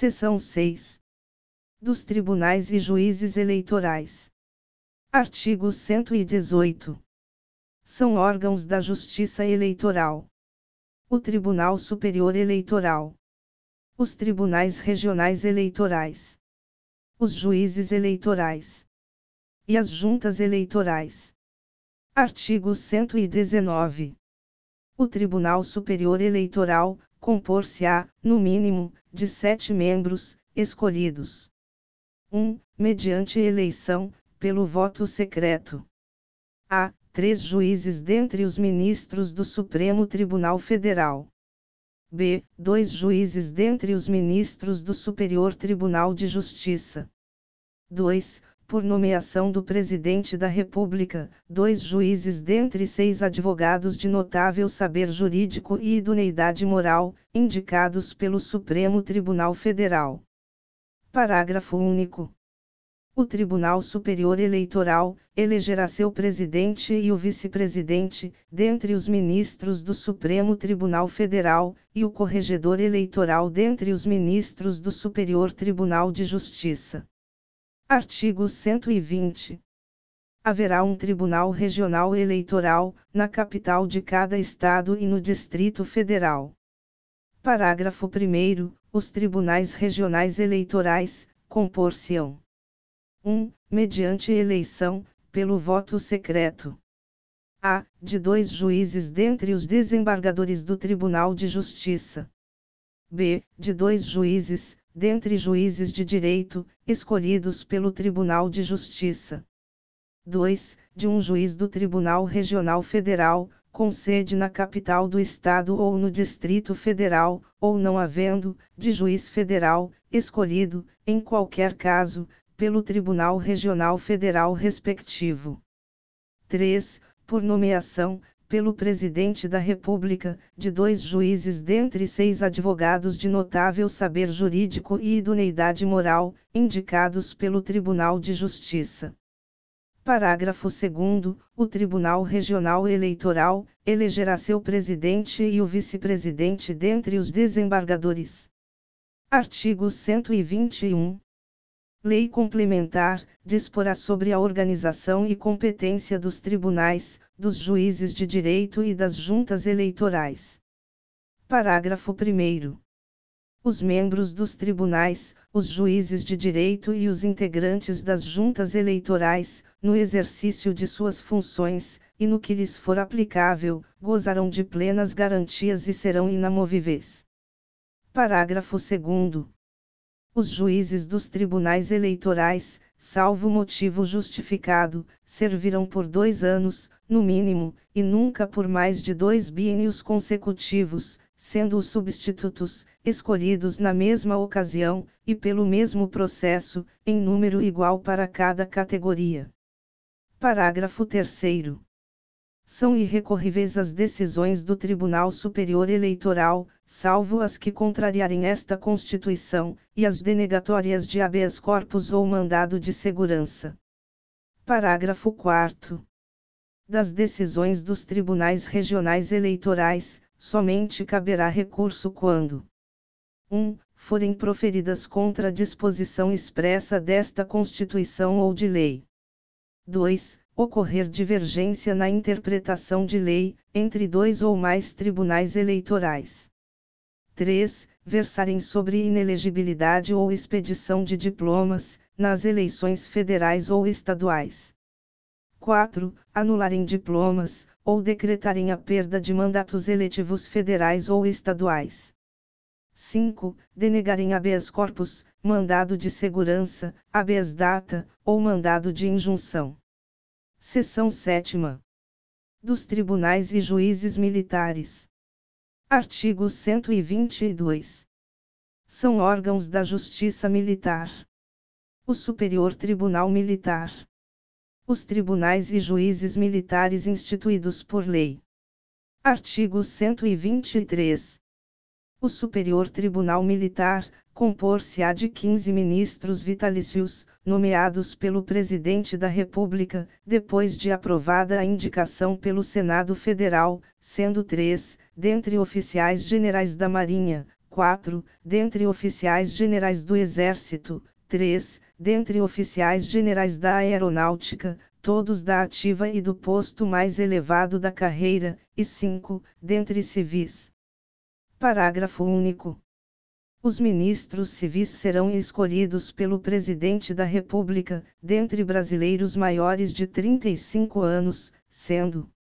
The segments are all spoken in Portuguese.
Seção 6. Dos Tribunais e Juízes Eleitorais. Artigo 118. São órgãos da Justiça Eleitoral. O Tribunal Superior Eleitoral. Os Tribunais Regionais Eleitorais. Os Juízes Eleitorais. E as Juntas Eleitorais. Artigo 119. O Tribunal Superior Eleitoral, compor-se-á, no mínimo, de sete membros, escolhidos. 1. Mediante eleição, pelo voto secreto. A. Três juízes dentre os ministros do Supremo Tribunal Federal. B. Dois juízes dentre os ministros do Superior Tribunal de Justiça. 2 por nomeação do Presidente da República, dois juízes dentre seis advogados de notável saber jurídico e idoneidade moral, indicados pelo Supremo Tribunal Federal. Parágrafo único. O Tribunal Superior Eleitoral elegerá seu presidente e o vice-presidente, dentre os ministros do Supremo Tribunal Federal, e o corregedor eleitoral dentre os ministros do Superior Tribunal de Justiça. Artigo 120. Haverá um Tribunal Regional Eleitoral, na capital de cada Estado e no Distrito Federal. Parágrafo 1. Os tribunais regionais eleitorais, compor-se-ão. 1. Mediante eleição, pelo voto secreto. A. De dois juízes dentre os desembargadores do Tribunal de Justiça. B. De dois juízes, dentre juízes de direito, escolhidos pelo Tribunal de Justiça. 2. De um juiz do Tribunal Regional Federal, com sede na capital do Estado ou no Distrito Federal, ou não havendo, de juiz federal, escolhido, em qualquer caso, pelo Tribunal Regional Federal respectivo. 3. Por nomeação, pelo Presidente da República, de dois juízes dentre seis advogados de notável saber jurídico e idoneidade moral, indicados pelo Tribunal de Justiça. Parágrafo 2. O Tribunal Regional Eleitoral elegerá seu presidente e o vice-presidente dentre os desembargadores. Artigo 121. Lei complementar disporá sobre a organização e competência dos tribunais, dos juízes de direito e das juntas eleitorais. Parágrafo 1. Os membros dos tribunais, os juízes de direito e os integrantes das juntas eleitorais, no exercício de suas funções, e no que lhes for aplicável, gozarão de plenas garantias e serão inamovíveis. Parágrafo 2. Os juízes dos tribunais eleitorais, salvo motivo justificado, servirão por dois anos, no mínimo, e nunca por mais de dois biênios consecutivos, sendo os substitutos, escolhidos na mesma ocasião, e pelo mesmo processo, em número igual para cada categoria. Parágrafo 3 são irrecorríveis as decisões do Tribunal Superior Eleitoral, salvo as que contrariarem esta Constituição, e as denegatórias de habeas corpus ou mandado de segurança. Parágrafo 4. Das decisões dos tribunais regionais eleitorais, somente caberá recurso quando 1. forem proferidas contra a disposição expressa desta Constituição ou de lei. 2 ocorrer divergência na interpretação de lei, entre dois ou mais tribunais eleitorais. 3. Versarem sobre inelegibilidade ou expedição de diplomas, nas eleições federais ou estaduais. 4. Anularem diplomas, ou decretarem a perda de mandatos eletivos federais ou estaduais. 5. Denegarem habeas corpus, mandado de segurança, habeas data, ou mandado de injunção. Seção 7. Dos Tribunais e Juízes Militares. Artigo 122. São órgãos da Justiça Militar. O Superior Tribunal Militar. Os tribunais e juízes militares instituídos por lei. Artigo 123. O Superior Tribunal Militar, compor-se-á de 15 ministros vitalícios, nomeados pelo Presidente da República, depois de aprovada a indicação pelo Senado Federal, sendo três, dentre oficiais generais da Marinha, 4. Dentre oficiais generais do Exército, 3. Dentre oficiais generais da Aeronáutica, todos da ativa e do posto mais elevado da carreira, e 5. Dentre civis. Parágrafo único. Os ministros civis serão escolhidos pelo Presidente da República, dentre brasileiros maiores de 35 anos, sendo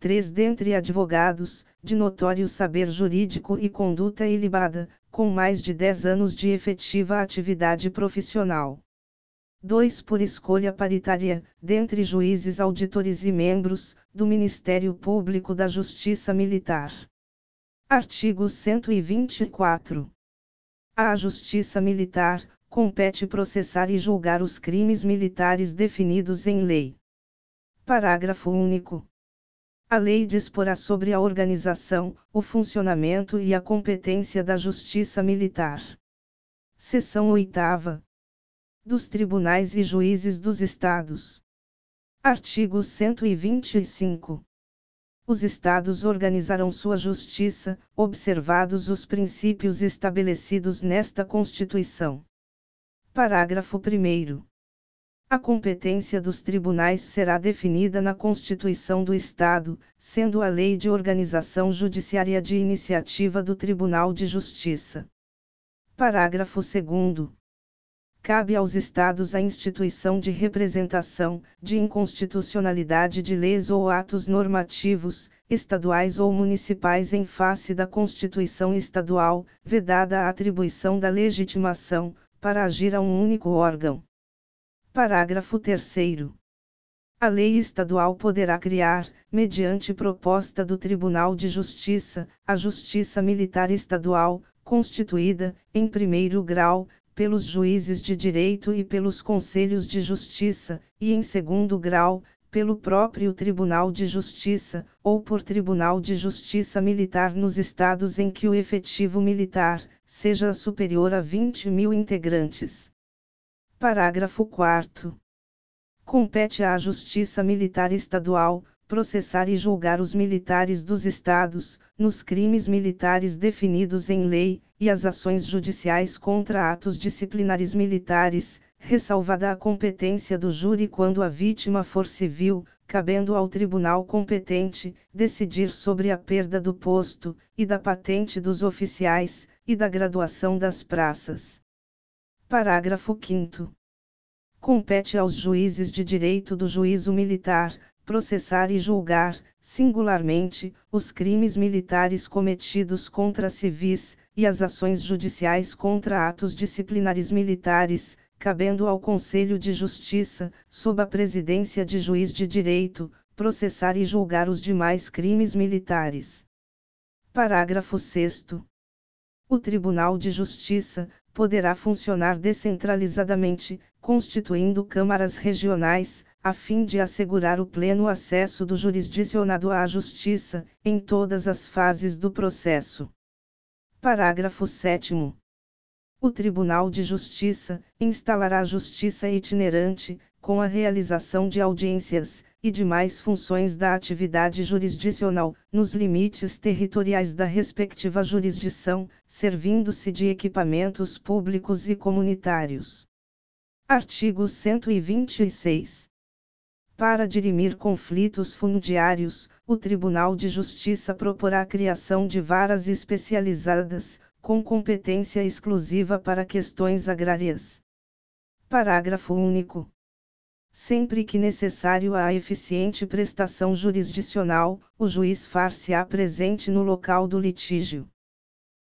três dentre advogados, de notório saber jurídico e conduta ilibada, com mais de 10 anos de efetiva atividade profissional. 2. Por escolha paritária, dentre juízes auditores e membros, do Ministério Público da Justiça Militar. Artigo 124. À Justiça Militar, compete processar e julgar os crimes militares definidos em lei. Parágrafo único. A lei disporá sobre a organização, o funcionamento e a competência da Justiça Militar. Seção 8. Dos Tribunais e Juízes dos Estados. Artigo 125. Os Estados organizarão sua justiça, observados os princípios estabelecidos nesta Constituição. Parágrafo 1. A competência dos tribunais será definida na Constituição do Estado, sendo a Lei de Organização Judiciária de iniciativa do Tribunal de Justiça. Parágrafo 2. Cabe aos Estados a instituição de representação, de inconstitucionalidade de leis ou atos normativos, estaduais ou municipais em face da Constituição Estadual, vedada a atribuição da legitimação, para agir a um único órgão. Parágrafo 3. A lei estadual poderá criar, mediante proposta do Tribunal de Justiça, a Justiça Militar Estadual, constituída, em primeiro grau, pelos juízes de direito e pelos conselhos de justiça, e em segundo grau, pelo próprio Tribunal de Justiça, ou por Tribunal de Justiça Militar nos estados em que o efetivo militar seja superior a 20 mil integrantes. Parágrafo 4. Compete à Justiça Militar Estadual, processar e julgar os militares dos Estados, nos crimes militares definidos em lei, e as ações judiciais contra atos disciplinares militares, ressalvada a competência do júri quando a vítima for civil, cabendo ao tribunal competente decidir sobre a perda do posto, e da patente dos oficiais, e da graduação das praças. Parágrafo 5. Compete aos juízes de direito do juízo militar, processar e julgar, singularmente, os crimes militares cometidos contra civis, e as ações judiciais contra atos disciplinares militares, cabendo ao Conselho de Justiça, sob a presidência de juiz de direito, processar e julgar os demais crimes militares. Parágrafo 6. O Tribunal de Justiça poderá funcionar descentralizadamente, constituindo câmaras regionais, a fim de assegurar o pleno acesso do jurisdicionado à justiça, em todas as fases do processo. Parágrafo 7. O Tribunal de Justiça instalará justiça itinerante, com a realização de audiências, e demais funções da atividade jurisdicional, nos limites territoriais da respectiva jurisdição, servindo-se de equipamentos públicos e comunitários. Artigo 126. Para dirimir conflitos fundiários, o Tribunal de Justiça proporá a criação de varas especializadas, com competência exclusiva para questões agrárias. Parágrafo único sempre que necessário à eficiente prestação jurisdicional, o juiz far-se-á presente no local do litígio.